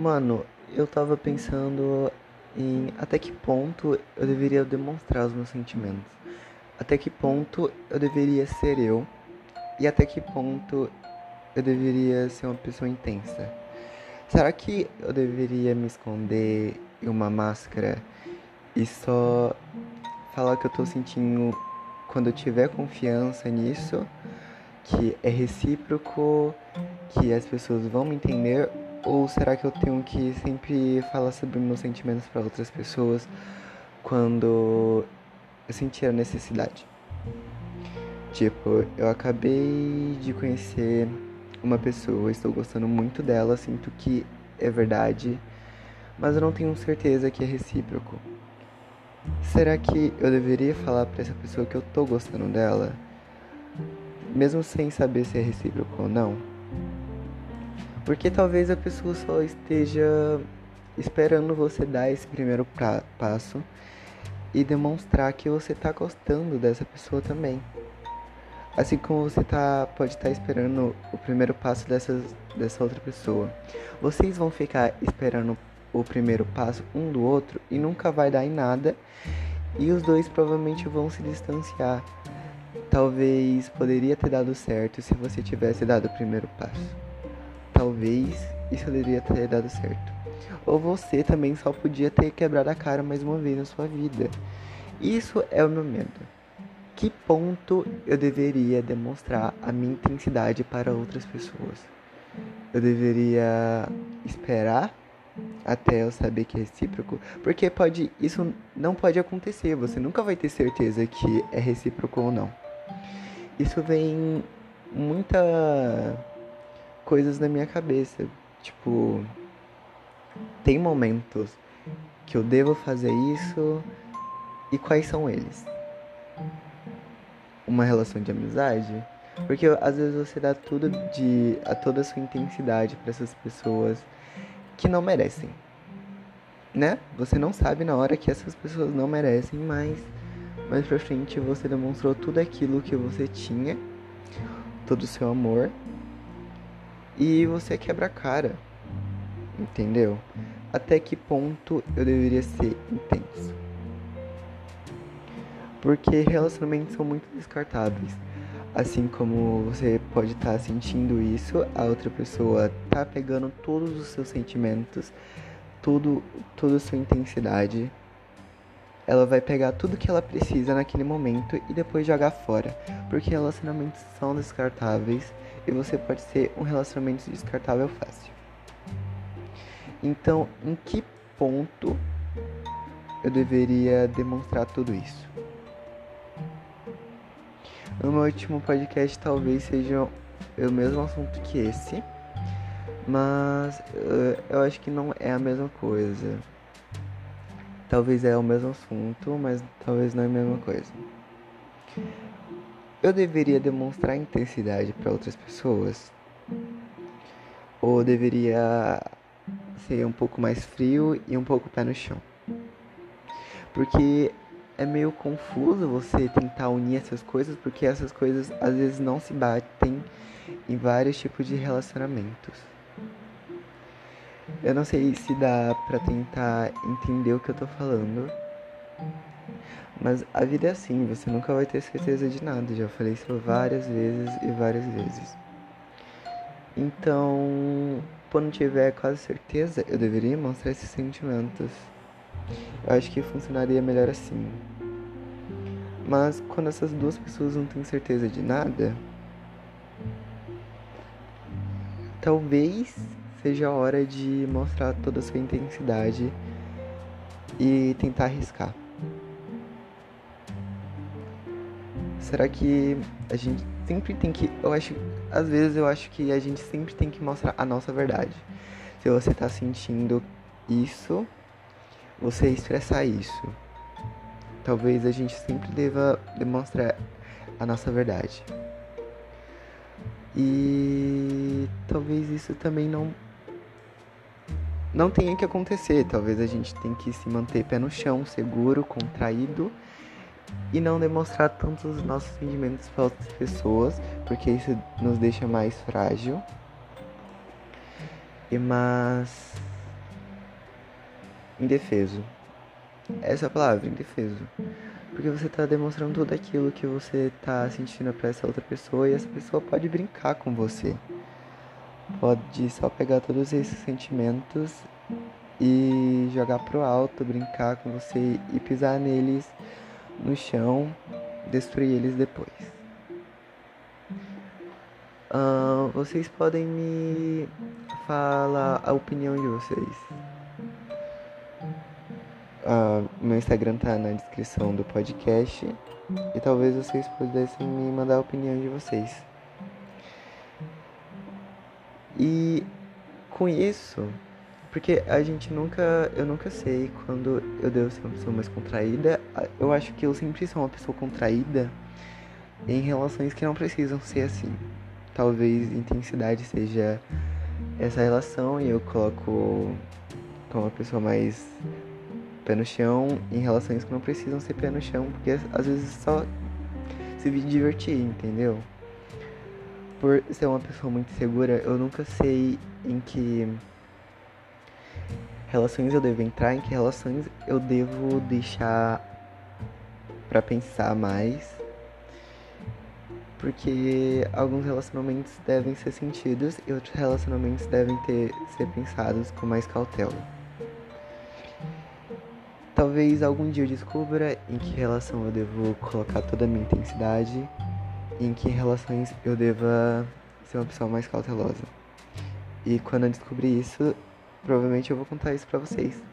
Mano, eu tava pensando em até que ponto eu deveria demonstrar os meus sentimentos. Até que ponto eu deveria ser eu e até que ponto eu deveria ser uma pessoa intensa. Será que eu deveria me esconder em uma máscara e só falar que eu tô sentindo quando eu tiver confiança nisso, que é recíproco, que as pessoas vão me entender, ou será que eu tenho que sempre falar sobre meus sentimentos para outras pessoas quando eu sentir a necessidade? Tipo, eu acabei de conhecer uma pessoa, estou gostando muito dela, sinto que é verdade, mas eu não tenho certeza que é recíproco. Será que eu deveria falar para essa pessoa que eu tô gostando dela, mesmo sem saber se é recíproco ou não? Porque talvez a pessoa só esteja esperando você dar esse primeiro pra, passo e demonstrar que você tá gostando dessa pessoa também. Assim como você tá, pode estar tá esperando o primeiro passo dessa, dessa outra pessoa. Vocês vão ficar esperando o primeiro passo um do outro e nunca vai dar em nada. E os dois provavelmente vão se distanciar. Talvez poderia ter dado certo se você tivesse dado o primeiro passo. Talvez isso poderia ter dado certo. Ou você também só podia ter quebrado a cara mais uma vez na sua vida. Isso é o meu medo. Que ponto eu deveria demonstrar a minha intensidade para outras pessoas? Eu deveria esperar até eu saber que é recíproco, porque pode isso não pode acontecer, você nunca vai ter certeza que é recíproco ou não. Isso vem muita coisas na minha cabeça, tipo tem momentos que eu devo fazer isso e quais são eles? Uma relação de amizade? Porque às vezes você dá tudo de a toda a sua intensidade para essas pessoas que não merecem. Né? Você não sabe na hora que essas pessoas não merecem, mas mais pra frente você demonstrou tudo aquilo que você tinha, todo o seu amor, e você quebra a cara. Entendeu? Até que ponto eu deveria ser intenso? Porque relacionamentos são muito descartáveis. Assim como você pode estar tá sentindo isso, a outra pessoa tá pegando todos os seus sentimentos, tudo, toda a sua intensidade. Ela vai pegar tudo que ela precisa naquele momento e depois jogar fora. Porque relacionamentos são descartáveis e você pode ser um relacionamento descartável fácil. Então, em que ponto eu deveria demonstrar tudo isso? No meu último podcast talvez seja o mesmo assunto que esse, mas uh, eu acho que não é a mesma coisa. Talvez é o mesmo assunto, mas talvez não é a mesma coisa. Eu deveria demonstrar intensidade para outras pessoas? Ou deveria ser um pouco mais frio e um pouco pé no chão? Porque é meio confuso você tentar unir essas coisas, porque essas coisas às vezes não se batem em vários tipos de relacionamentos. Eu não sei se dá pra tentar entender o que eu tô falando. Mas a vida é assim, você nunca vai ter certeza de nada. Já falei isso várias vezes e várias vezes. Então, quando tiver quase certeza, eu deveria mostrar esses sentimentos. Eu acho que funcionaria melhor assim. Mas quando essas duas pessoas não têm certeza de nada, talvez seja a hora de mostrar toda a sua intensidade e tentar arriscar. Será que a gente sempre tem que. Eu acho. Às vezes eu acho que a gente sempre tem que mostrar a nossa verdade. Se você tá sentindo isso, você expressar isso talvez a gente sempre deva demonstrar a nossa verdade. E talvez isso também não não tenha que acontecer. Talvez a gente tenha que se manter pé no chão, seguro, contraído e não demonstrar tantos os nossos sentimentos para outras pessoas, porque isso nos deixa mais frágil. E mas indefeso. Essa é a palavra, indefeso. Porque você tá demonstrando tudo aquilo que você tá sentindo pra essa outra pessoa e essa pessoa pode brincar com você. Pode só pegar todos esses sentimentos e jogar pro alto, brincar com você e pisar neles no chão, destruir eles depois. Uh, vocês podem me falar a opinião de vocês. Uh, meu Instagram tá na descrição do podcast e talvez vocês pudessem me mandar a opinião de vocês. E com isso, porque a gente nunca, eu nunca sei quando eu devo ser uma pessoa mais contraída. Eu acho que eu sempre sou uma pessoa contraída em relações que não precisam ser assim talvez intensidade seja essa relação e eu coloco como uma pessoa mais pé no chão em relações que não precisam ser pé no chão, porque às vezes só se divertir, entendeu? Por ser uma pessoa muito segura, eu nunca sei em que relações eu devo entrar, em que relações eu devo deixar para pensar mais porque alguns relacionamentos devem ser sentidos e outros relacionamentos devem ter, ser pensados com mais cautela. Talvez algum dia eu descubra em que relação eu devo colocar toda a minha intensidade e em que relações eu deva ser uma pessoa mais cautelosa. E quando eu descobrir isso, provavelmente eu vou contar isso pra vocês.